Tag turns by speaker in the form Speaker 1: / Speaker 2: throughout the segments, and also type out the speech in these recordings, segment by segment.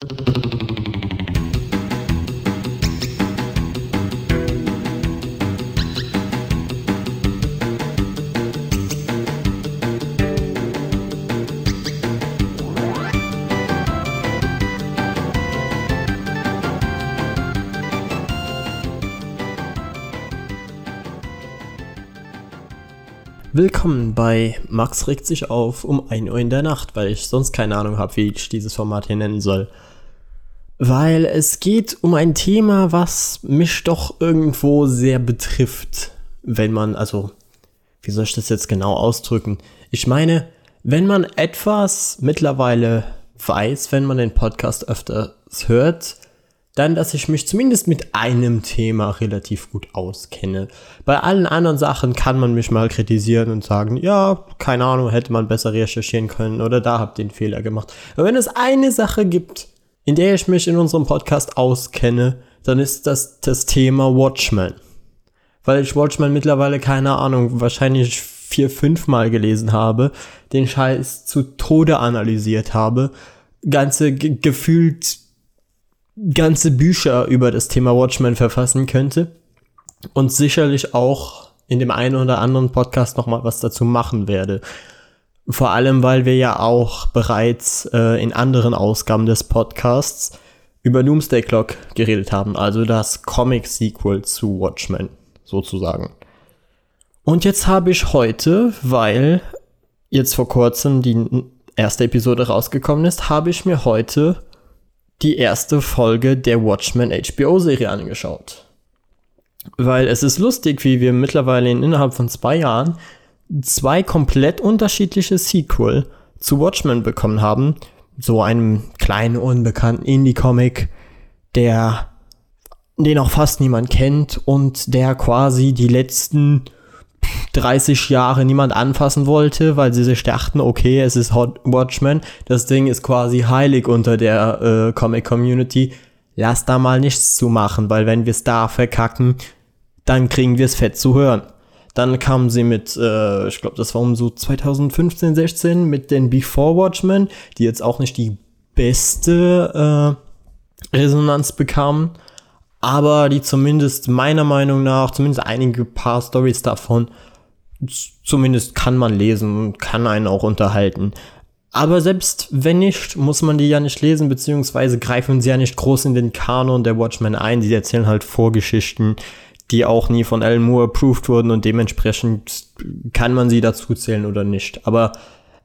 Speaker 1: you Willkommen bei Max regt sich auf um 1 Uhr in der Nacht, weil ich sonst keine Ahnung habe, wie ich dieses Format hier nennen soll. Weil es geht um ein Thema, was mich doch irgendwo sehr betrifft, wenn man, also, wie soll ich das jetzt genau ausdrücken? Ich meine, wenn man etwas mittlerweile weiß, wenn man den Podcast öfters hört, dann, dass ich mich zumindest mit einem Thema relativ gut auskenne. Bei allen anderen Sachen kann man mich mal kritisieren und sagen, ja, keine Ahnung, hätte man besser recherchieren können oder da habt ihr den Fehler gemacht. Aber wenn es eine Sache gibt, in der ich mich in unserem Podcast auskenne, dann ist das das Thema Watchmen. Weil ich Watchmen mittlerweile, keine Ahnung, wahrscheinlich vier, fünf Mal gelesen habe, den Scheiß zu Tode analysiert habe, ganze gefühlt ganze Bücher über das Thema Watchmen verfassen könnte und sicherlich auch in dem einen oder anderen Podcast noch mal was dazu machen werde. Vor allem, weil wir ja auch bereits äh, in anderen Ausgaben des Podcasts über Doomsday Clock geredet haben, also das Comic-Sequel zu Watchmen, sozusagen. Und jetzt habe ich heute, weil jetzt vor kurzem die erste Episode rausgekommen ist, habe ich mir heute die erste Folge der Watchmen HBO-Serie angeschaut. Weil es ist lustig, wie wir mittlerweile innerhalb von zwei Jahren zwei komplett unterschiedliche Sequel zu Watchmen bekommen haben. So einem kleinen, unbekannten Indie-Comic, der, den auch fast niemand kennt und der quasi die letzten 30 Jahre niemand anfassen wollte, weil sie sich dachten, okay, es ist Hot Watchmen, das Ding ist quasi heilig unter der äh, Comic Community. Lass da mal nichts zu machen, weil wenn wir es da verkacken, dann kriegen wir es fett zu hören. Dann kamen sie mit, äh, ich glaube, das war um so 2015, 16 mit den Before Watchmen, die jetzt auch nicht die beste äh, Resonanz bekamen aber die zumindest meiner Meinung nach, zumindest einige paar Stories davon, zumindest kann man lesen und kann einen auch unterhalten. Aber selbst wenn nicht, muss man die ja nicht lesen, beziehungsweise greifen sie ja nicht groß in den Kanon der Watchmen ein. Sie erzählen halt Vorgeschichten, die auch nie von Alan Moore approved wurden und dementsprechend kann man sie dazu zählen oder nicht. Aber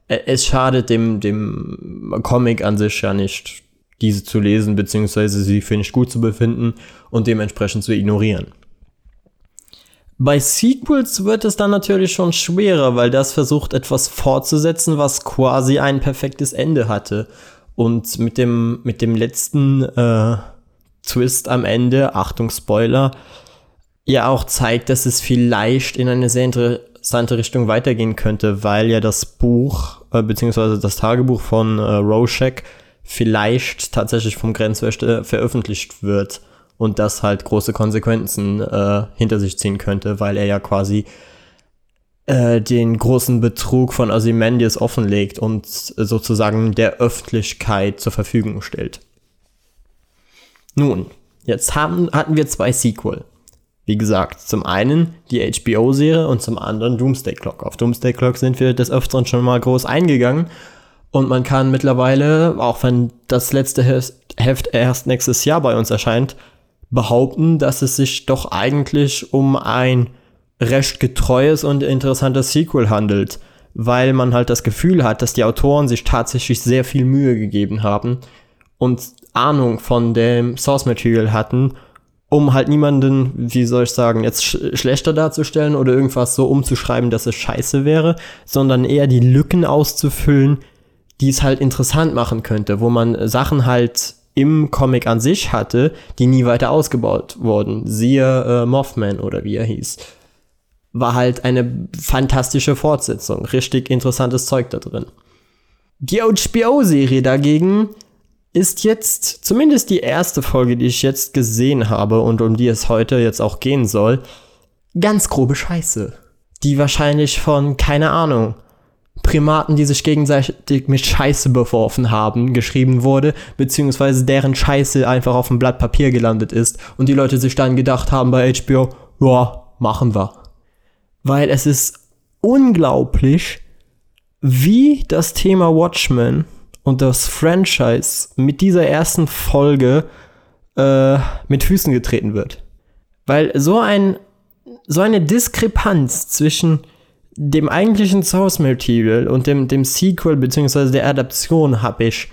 Speaker 1: äh, es schadet dem, dem Comic an sich ja nicht diese zu lesen, beziehungsweise sie für nicht gut zu befinden und dementsprechend zu ignorieren. Bei Sequels wird es dann natürlich schon schwerer, weil das versucht etwas fortzusetzen, was quasi ein perfektes Ende hatte. Und mit dem, mit dem letzten äh, Twist am Ende, Achtung Spoiler, ja auch zeigt, dass es vielleicht in eine sehr interessante Richtung weitergehen könnte, weil ja das Buch, äh, beziehungsweise das Tagebuch von äh, Rorschach vielleicht tatsächlich vom Grenzwächter veröffentlicht wird und das halt große Konsequenzen äh, hinter sich ziehen könnte, weil er ja quasi äh, den großen Betrug von Ozymandias offenlegt und sozusagen der Öffentlichkeit zur Verfügung stellt. Nun, jetzt haben, hatten wir zwei Sequel. Wie gesagt, zum einen die HBO-Serie und zum anderen Doomsday Clock. Auf Doomsday Clock sind wir des Öfteren schon mal groß eingegangen und man kann mittlerweile, auch wenn das letzte Heft erst nächstes Jahr bei uns erscheint, behaupten, dass es sich doch eigentlich um ein recht getreues und interessantes Sequel handelt, weil man halt das Gefühl hat, dass die Autoren sich tatsächlich sehr viel Mühe gegeben haben und Ahnung von dem Source Material hatten, um halt niemanden, wie soll ich sagen, jetzt sch schlechter darzustellen oder irgendwas so umzuschreiben, dass es scheiße wäre, sondern eher die Lücken auszufüllen, die es halt interessant machen könnte, wo man Sachen halt im Comic an sich hatte, die nie weiter ausgebaut wurden. Siehe äh, Mothman oder wie er hieß. War halt eine fantastische Fortsetzung. Richtig interessantes Zeug da drin. Die HBO-Serie dagegen ist jetzt zumindest die erste Folge, die ich jetzt gesehen habe und um die es heute jetzt auch gehen soll, ganz grobe Scheiße. Die wahrscheinlich von, keine Ahnung, Primaten, die sich gegenseitig mit Scheiße beworfen haben, geschrieben wurde, beziehungsweise deren Scheiße einfach auf dem Blatt Papier gelandet ist und die Leute sich dann gedacht haben bei HBO, ja, machen wir. Weil es ist unglaublich, wie das Thema Watchmen und das Franchise mit dieser ersten Folge äh, mit Füßen getreten wird. Weil so ein so eine Diskrepanz zwischen dem eigentlichen Source Material und dem, dem Sequel bzw. der Adaption habe ich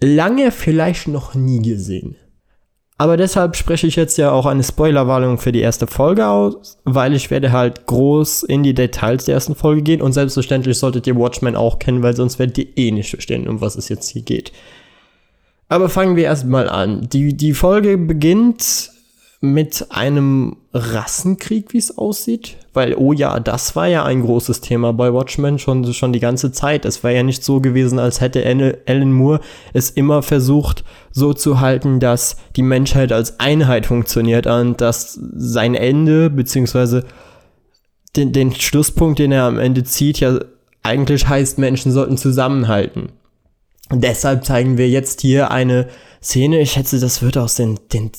Speaker 1: lange vielleicht noch nie gesehen. Aber deshalb spreche ich jetzt ja auch eine Spoilerwarnung für die erste Folge aus, weil ich werde halt groß in die Details der ersten Folge gehen und selbstverständlich solltet ihr Watchmen auch kennen, weil sonst werdet ihr eh nicht verstehen, um was es jetzt hier geht. Aber fangen wir erstmal an. Die, die Folge beginnt mit einem Rassenkrieg, wie es aussieht. Weil, oh ja, das war ja ein großes Thema bei Watchmen schon, schon die ganze Zeit. Es war ja nicht so gewesen, als hätte Alan Moore es immer versucht, so zu halten, dass die Menschheit als Einheit funktioniert und dass sein Ende, beziehungsweise den, den Schlusspunkt, den er am Ende zieht, ja eigentlich heißt, Menschen sollten zusammenhalten. Und deshalb zeigen wir jetzt hier eine Szene, ich schätze, das wird aus den, den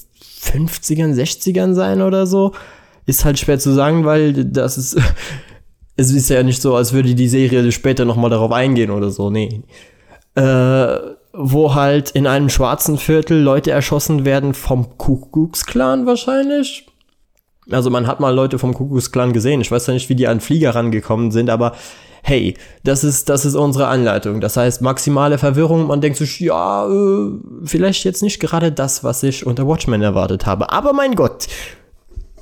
Speaker 1: 50ern, 60ern sein oder so. Ist halt schwer zu sagen, weil das ist. es ist ja nicht so, als würde die Serie später nochmal darauf eingehen oder so. Nee. Äh, wo halt in einem schwarzen Viertel Leute erschossen werden vom Kuckucksklan wahrscheinlich. Also man hat mal Leute vom Kuckucksklan gesehen. Ich weiß ja nicht, wie die an Flieger rangekommen sind, aber hey, das ist, das ist unsere Anleitung. Das heißt, maximale Verwirrung. Man denkt sich, ja, äh, vielleicht jetzt nicht gerade das, was ich unter Watchmen erwartet habe. Aber mein Gott,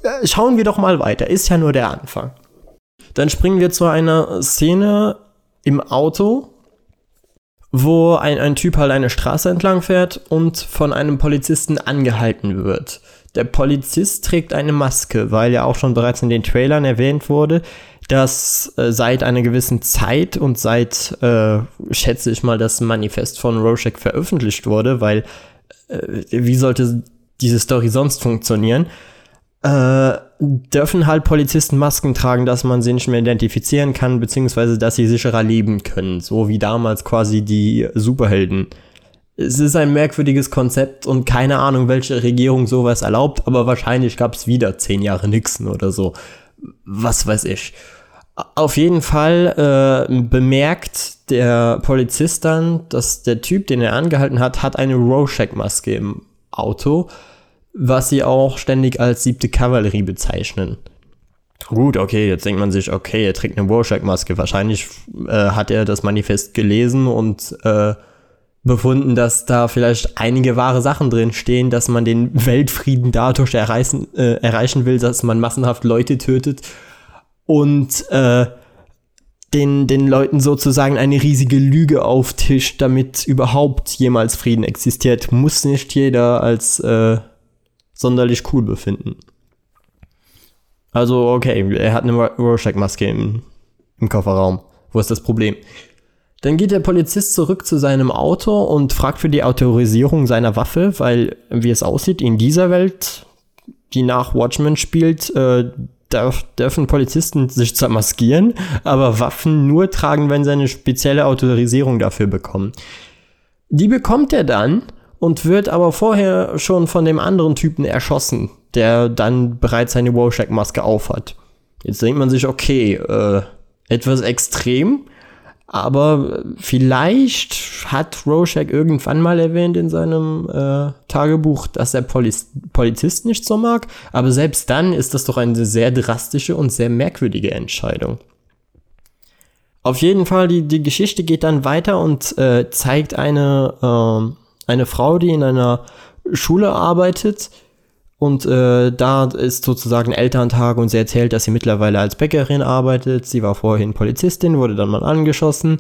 Speaker 1: äh, schauen wir doch mal weiter. Ist ja nur der Anfang. Dann springen wir zu einer Szene im Auto, wo ein, ein Typ halt eine Straße entlang fährt und von einem Polizisten angehalten wird. Der Polizist trägt eine Maske, weil ja auch schon bereits in den Trailern erwähnt wurde, dass äh, seit einer gewissen Zeit und seit, äh, schätze ich mal, das Manifest von Rorschach veröffentlicht wurde, weil äh, wie sollte diese Story sonst funktionieren, äh, dürfen halt Polizisten Masken tragen, dass man sie nicht mehr identifizieren kann, beziehungsweise dass sie sicherer leben können, so wie damals quasi die Superhelden. Es ist ein merkwürdiges Konzept und keine Ahnung, welche Regierung sowas erlaubt, aber wahrscheinlich gab es wieder zehn Jahre Nixon oder so. Was weiß ich. Auf jeden Fall äh, bemerkt der Polizist dann, dass der Typ, den er angehalten hat, hat eine Rorschach-Maske im Auto, was sie auch ständig als siebte Kavallerie bezeichnen. Gut, okay, jetzt denkt man sich, okay, er trägt eine Rorschach-Maske. Wahrscheinlich äh, hat er das Manifest gelesen und äh, befunden, dass da vielleicht einige wahre Sachen drin stehen, dass man den Weltfrieden dadurch erreichen, äh, erreichen will, dass man massenhaft Leute tötet und äh, den, den Leuten sozusagen eine riesige Lüge auftischt, damit überhaupt jemals Frieden existiert, muss nicht jeder als äh, sonderlich cool befinden. Also, okay, er hat eine Rorschach-Maske im, im Kofferraum. Wo ist das Problem? Dann geht der Polizist zurück zu seinem Auto und fragt für die Autorisierung seiner Waffe, weil, wie es aussieht, in dieser Welt, die nach Watchmen spielt, äh, darf, dürfen Polizisten sich zwar maskieren, aber Waffen nur tragen, wenn sie eine spezielle Autorisierung dafür bekommen. Die bekommt er dann und wird aber vorher schon von dem anderen Typen erschossen, der dann bereits seine Rorschach-Maske aufhat. Jetzt denkt man sich, okay, äh, etwas extrem, aber vielleicht hat Rorschach irgendwann mal erwähnt in seinem äh, Tagebuch, dass er Poliz Polizisten nicht so mag. Aber selbst dann ist das doch eine sehr drastische und sehr merkwürdige Entscheidung. Auf jeden Fall, die, die Geschichte geht dann weiter und äh, zeigt eine, äh, eine Frau, die in einer Schule arbeitet, und äh, da ist sozusagen Elterntag und sie erzählt, dass sie mittlerweile als Bäckerin arbeitet. Sie war vorhin Polizistin, wurde dann mal angeschossen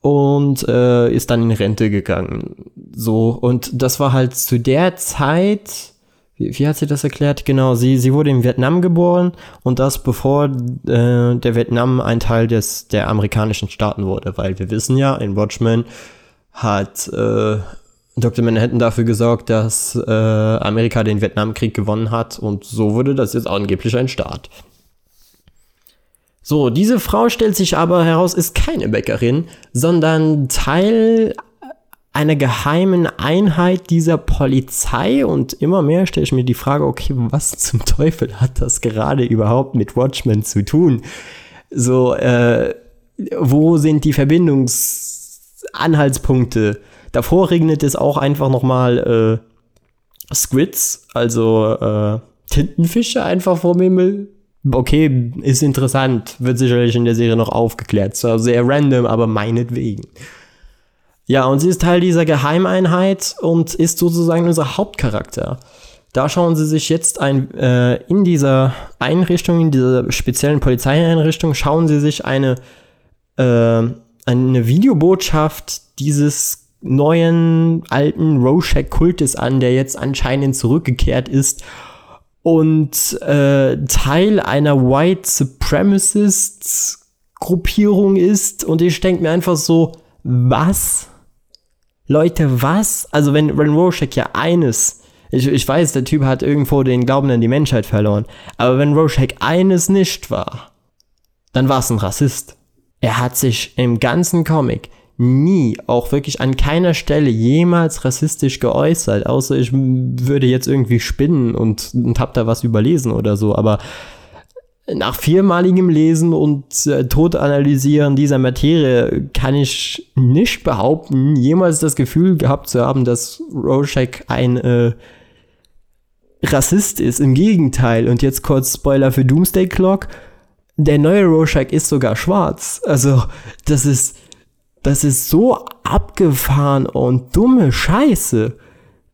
Speaker 1: und äh, ist dann in Rente gegangen. So, und das war halt zu der Zeit, wie, wie hat sie das erklärt? Genau, sie, sie wurde in Vietnam geboren und das bevor äh, der Vietnam ein Teil des, der amerikanischen Staaten wurde, weil wir wissen ja, in Watchmen hat äh, Dr. Manhattan dafür gesorgt, dass äh, Amerika den Vietnamkrieg gewonnen hat und so wurde das jetzt angeblich ein Staat. So, diese Frau stellt sich aber heraus, ist keine Bäckerin, sondern Teil einer geheimen Einheit dieser Polizei und immer mehr stelle ich mir die Frage, okay, was zum Teufel hat das gerade überhaupt mit Watchmen zu tun? So, äh, wo sind die Verbindungsanhaltspunkte? Davor regnet es auch einfach nochmal äh, Squids, also äh, Tintenfische einfach vom Himmel. Okay, ist interessant, wird sicherlich in der Serie noch aufgeklärt. Zwar sehr random, aber meinetwegen. Ja, und sie ist Teil dieser Geheimeinheit und ist sozusagen unser Hauptcharakter. Da schauen sie sich jetzt ein, äh, in dieser Einrichtung, in dieser speziellen Polizeieinrichtung, schauen sie sich eine, äh, eine Videobotschaft dieses neuen alten Rorschach-Kultes an, der jetzt anscheinend zurückgekehrt ist und äh, Teil einer White Supremacists-Gruppierung ist. Und ich denke mir einfach so, was? Leute, was? Also wenn, wenn Rorschach ja eines, ich, ich weiß, der Typ hat irgendwo den Glauben an die Menschheit verloren, aber wenn Rorschach eines nicht war, dann war es ein Rassist. Er hat sich im ganzen Comic nie, auch wirklich an keiner Stelle jemals rassistisch geäußert, außer ich würde jetzt irgendwie spinnen und, und hab da was überlesen oder so, aber nach viermaligem Lesen und äh, Totanalysieren dieser Materie kann ich nicht behaupten, jemals das Gefühl gehabt zu haben, dass Rorschach ein äh, Rassist ist. Im Gegenteil. Und jetzt kurz Spoiler für Doomsday Clock. Der neue Rorschach ist sogar schwarz. Also, das ist, das ist so abgefahren und dumme Scheiße.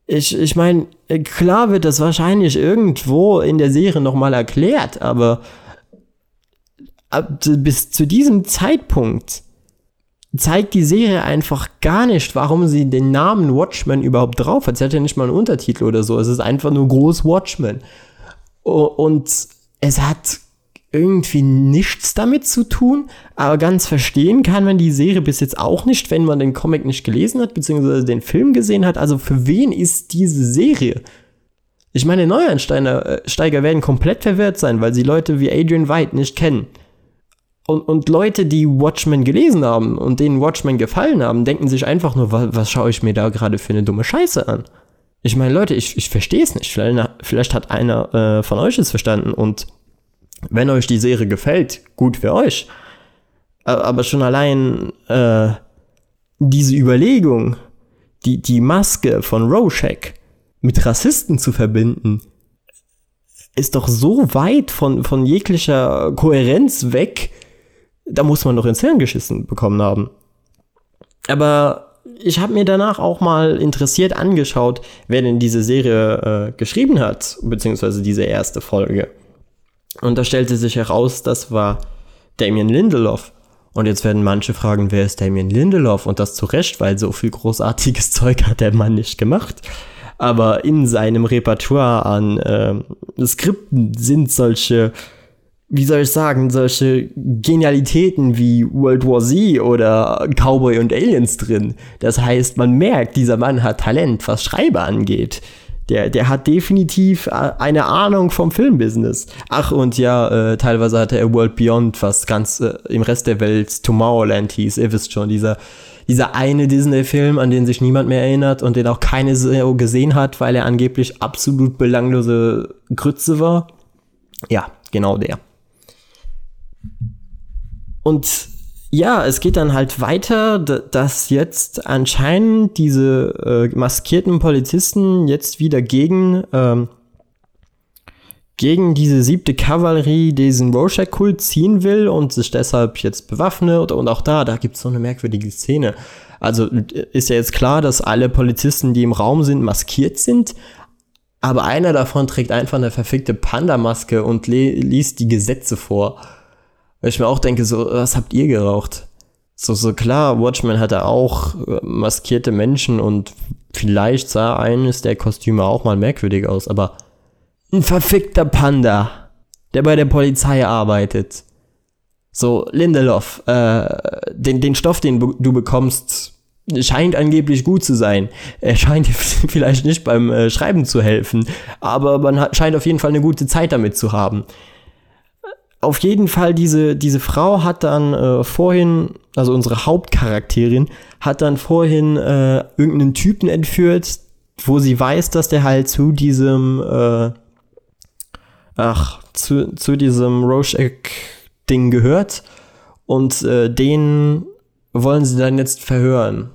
Speaker 1: Ich, ich meine, klar wird das wahrscheinlich irgendwo in der Serie nochmal erklärt, aber bis zu diesem Zeitpunkt zeigt die Serie einfach gar nicht, warum sie den Namen Watchmen überhaupt drauf hat. Sie hat ja nicht mal einen Untertitel oder so. Es ist einfach nur groß Watchmen. Und es hat irgendwie nichts damit zu tun, aber ganz verstehen kann man die Serie bis jetzt auch nicht, wenn man den Comic nicht gelesen hat, beziehungsweise den Film gesehen hat. Also für wen ist diese Serie? Ich meine, Neueinsteiger äh, werden komplett verwirrt sein, weil sie Leute wie Adrian White nicht kennen. Und, und Leute, die Watchmen gelesen haben und denen Watchmen gefallen haben, denken sich einfach nur, was, was schaue ich mir da gerade für eine dumme Scheiße an? Ich meine, Leute, ich, ich verstehe es nicht. Vielleicht, vielleicht, hat einer äh, von euch es verstanden und wenn euch die Serie gefällt, gut für euch. Aber schon allein äh, diese Überlegung, die, die Maske von Rorschach mit Rassisten zu verbinden, ist doch so weit von, von jeglicher Kohärenz weg, da muss man doch ins Hirn geschissen bekommen haben. Aber ich habe mir danach auch mal interessiert angeschaut, wer denn diese Serie äh, geschrieben hat, beziehungsweise diese erste Folge. Und da stellte sich heraus, das war Damien Lindelof. Und jetzt werden manche fragen, wer ist Damien Lindelof? Und das zu Recht, weil so viel großartiges Zeug hat der Mann nicht gemacht. Aber in seinem Repertoire an äh, Skripten sind solche wie soll ich sagen, solche Genialitäten wie World War Z oder Cowboy und Aliens drin. Das heißt, man merkt, dieser Mann hat Talent, was Schreiber angeht. Der, der hat definitiv äh, eine Ahnung vom Filmbusiness. Ach, und ja, äh, teilweise hatte er World Beyond, was ganz äh, im Rest der Welt Tomorrowland hieß. Ihr wisst schon, dieser, dieser eine Disney-Film, an den sich niemand mehr erinnert und den auch keine so gesehen hat, weil er angeblich absolut belanglose Grütze war. Ja, genau der. Und ja, es geht dann halt weiter, dass jetzt anscheinend diese äh, maskierten Polizisten jetzt wieder gegen, ähm, gegen diese siebte Kavallerie diesen Rorschach-Kult ziehen will und sich deshalb jetzt bewaffnet. Und auch da, da gibt es so eine merkwürdige Szene. Also ist ja jetzt klar, dass alle Polizisten, die im Raum sind, maskiert sind. Aber einer davon trägt einfach eine verfickte Panda-Maske und liest die Gesetze vor. Weil ich mir auch denke, so, was habt ihr geraucht? So, so klar, Watchmen hatte auch äh, maskierte Menschen und vielleicht sah eines der Kostüme auch mal merkwürdig aus, aber ein verfickter Panda, der bei der Polizei arbeitet. So, Lindelof, äh, den, den Stoff, den du bekommst, scheint angeblich gut zu sein. Er scheint vielleicht nicht beim äh, Schreiben zu helfen, aber man hat, scheint auf jeden Fall eine gute Zeit damit zu haben auf jeden Fall, diese, diese Frau hat dann äh, vorhin, also unsere Hauptcharakterin, hat dann vorhin äh, irgendeinen Typen entführt, wo sie weiß, dass der halt zu diesem, äh, ach, zu, zu diesem Rorschach-Ding gehört. Und äh, den wollen sie dann jetzt verhören.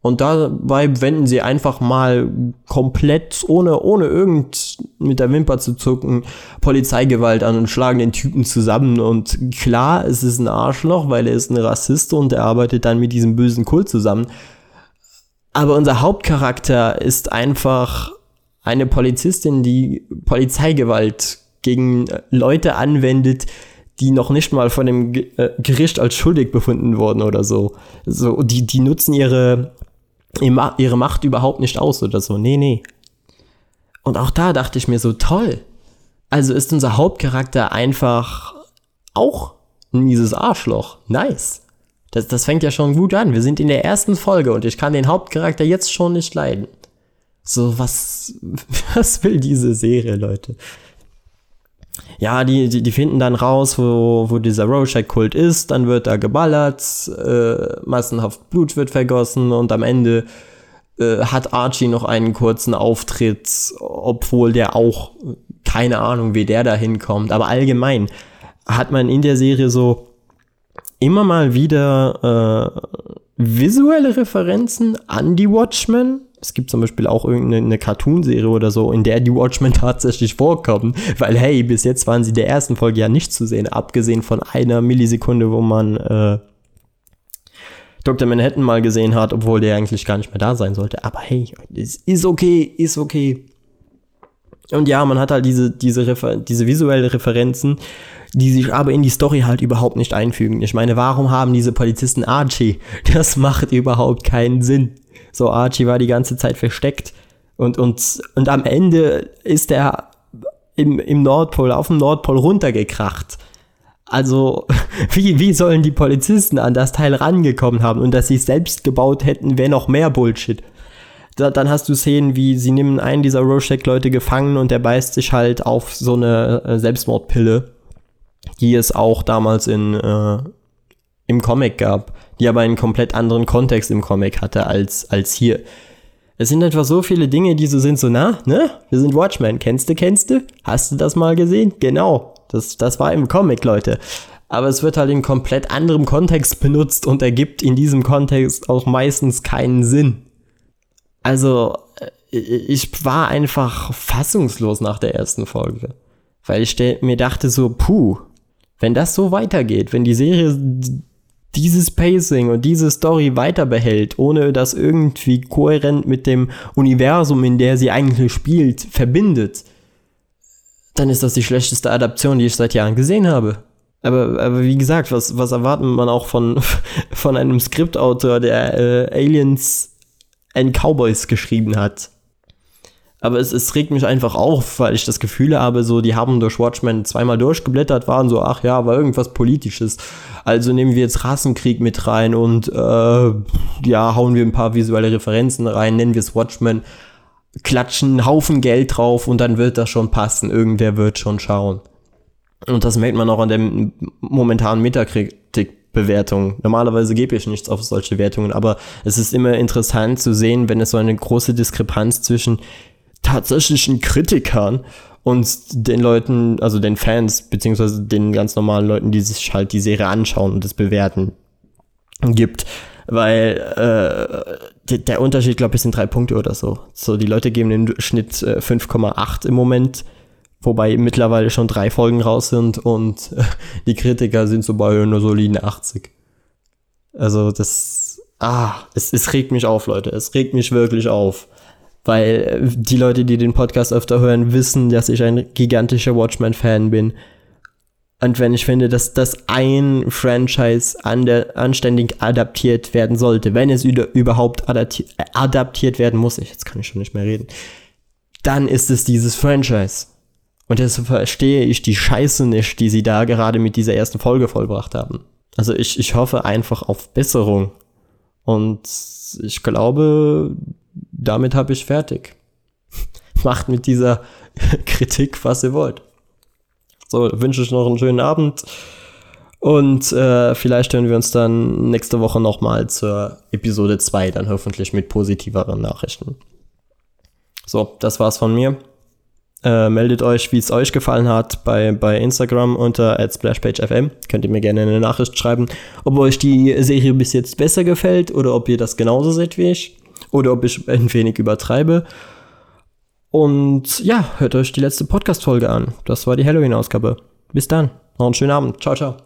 Speaker 1: Und dabei wenden sie einfach mal komplett, ohne, ohne irgend mit der Wimper zu zucken, Polizeigewalt an und schlagen den Typen zusammen. Und klar, es ist ein Arschloch, weil er ist ein Rassist und er arbeitet dann mit diesem bösen Kult zusammen. Aber unser Hauptcharakter ist einfach eine Polizistin, die Polizeigewalt gegen Leute anwendet, die noch nicht mal von dem äh, Gericht als schuldig befunden wurden oder so. So, die, die nutzen ihre ihre Macht überhaupt nicht aus oder so. Nee, nee. Und auch da dachte ich mir so, toll. Also ist unser Hauptcharakter einfach auch ein mieses Arschloch. Nice. Das, das fängt ja schon gut an. Wir sind in der ersten Folge und ich kann den Hauptcharakter jetzt schon nicht leiden. So, was, was will diese Serie, Leute? Ja, die, die, die finden dann raus, wo, wo dieser Rorschach-Kult ist, dann wird da geballert, äh, massenhaft Blut wird vergossen und am Ende äh, hat Archie noch einen kurzen Auftritt, obwohl der auch, keine Ahnung, wie der da hinkommt, aber allgemein hat man in der Serie so immer mal wieder äh, visuelle Referenzen an die Watchmen, es gibt zum Beispiel auch irgendeine Cartoon-Serie oder so, in der die Watchmen tatsächlich vorkommen. Weil, hey, bis jetzt waren sie der ersten Folge ja nicht zu sehen, abgesehen von einer Millisekunde, wo man äh, Dr. Manhattan mal gesehen hat, obwohl der eigentlich gar nicht mehr da sein sollte. Aber hey, es ist okay, ist okay. Und ja, man hat halt diese, diese, Refer diese visuelle Referenzen, die sich aber in die Story halt überhaupt nicht einfügen. Ich meine, warum haben diese Polizisten Archie? Das macht überhaupt keinen Sinn. So, Archie war die ganze Zeit versteckt. Und, und, und am Ende ist er im, im Nordpol, auf dem Nordpol runtergekracht. Also, wie, wie sollen die Polizisten an das Teil rangekommen haben? Und dass sie es selbst gebaut hätten, wäre noch mehr Bullshit. Da, dann hast du Szenen, wie sie nehmen einen dieser Rorschach-Leute gefangen und der beißt sich halt auf so eine äh, Selbstmordpille, die es auch damals in, äh, im Comic gab die aber einen komplett anderen Kontext im Comic hatte als, als hier. Es sind einfach so viele Dinge, die so sind, so, na, ne? Wir sind Watchmen. Kennst du, kennst du? Hast du das mal gesehen? Genau. Das, das war im Comic, Leute. Aber es wird halt in komplett anderem Kontext benutzt und ergibt in diesem Kontext auch meistens keinen Sinn. Also, äh, ich war einfach fassungslos nach der ersten Folge. Weil ich mir dachte so, puh, wenn das so weitergeht, wenn die Serie dieses Pacing und diese Story weiter behält, ohne das irgendwie kohärent mit dem Universum, in der sie eigentlich spielt, verbindet, dann ist das die schlechteste Adaption, die ich seit Jahren gesehen habe. Aber, aber wie gesagt, was, was erwartet man auch von, von einem Skriptautor, der äh, Aliens and Cowboys geschrieben hat? Aber es, es regt mich einfach auf, weil ich das Gefühl habe, so, die haben durch Watchmen zweimal durchgeblättert, waren so, ach ja, war irgendwas Politisches. Also nehmen wir jetzt Rassenkrieg mit rein und äh, ja, hauen wir ein paar visuelle Referenzen rein, nennen wir es Watchmen, klatschen einen Haufen Geld drauf und dann wird das schon passen. Irgendwer wird schon schauen. Und das merkt man auch an der momentanen Metakritik-Bewertung. Normalerweise gebe ich nichts auf solche Wertungen, aber es ist immer interessant zu sehen, wenn es so eine große Diskrepanz zwischen tatsächlichen Kritikern und den Leuten, also den Fans, beziehungsweise den ganz normalen Leuten, die sich halt die Serie anschauen und es bewerten, gibt. Weil äh, der Unterschied, glaube ich, sind drei Punkte oder so. So, die Leute geben im Schnitt äh, 5,8 im Moment, wobei mittlerweile schon drei Folgen raus sind und äh, die Kritiker sind so bei einer soliden 80. Also das, ah, es, es regt mich auf, Leute. Es regt mich wirklich auf weil äh, die Leute, die den Podcast öfter hören, wissen, dass ich ein gigantischer Watchmen-Fan bin. Und wenn ich finde, dass das ein Franchise an der, anständig adaptiert werden sollte, wenn es überhaupt adapti adaptiert werden muss, ich, jetzt kann ich schon nicht mehr reden, dann ist es dieses Franchise. Und deshalb verstehe ich die Scheiße nicht, die sie da gerade mit dieser ersten Folge vollbracht haben. Also ich, ich hoffe einfach auf Besserung. Und ich glaube, damit habe ich fertig. Macht mit dieser Kritik, was ihr wollt. So, wünsche ich noch einen schönen Abend. Und äh, vielleicht hören wir uns dann nächste Woche nochmal zur Episode 2, dann hoffentlich mit positiveren Nachrichten. So, das war's von mir. Äh, meldet euch, wie es euch gefallen hat, bei, bei Instagram unter splashpagefm. Könnt ihr mir gerne eine Nachricht schreiben, ob euch die Serie bis jetzt besser gefällt oder ob ihr das genauso seht wie ich. Oder ob ich ein wenig übertreibe. Und ja, hört euch die letzte Podcast-Folge an. Das war die Halloween-Ausgabe. Bis dann. Noch einen schönen Abend. Ciao, ciao.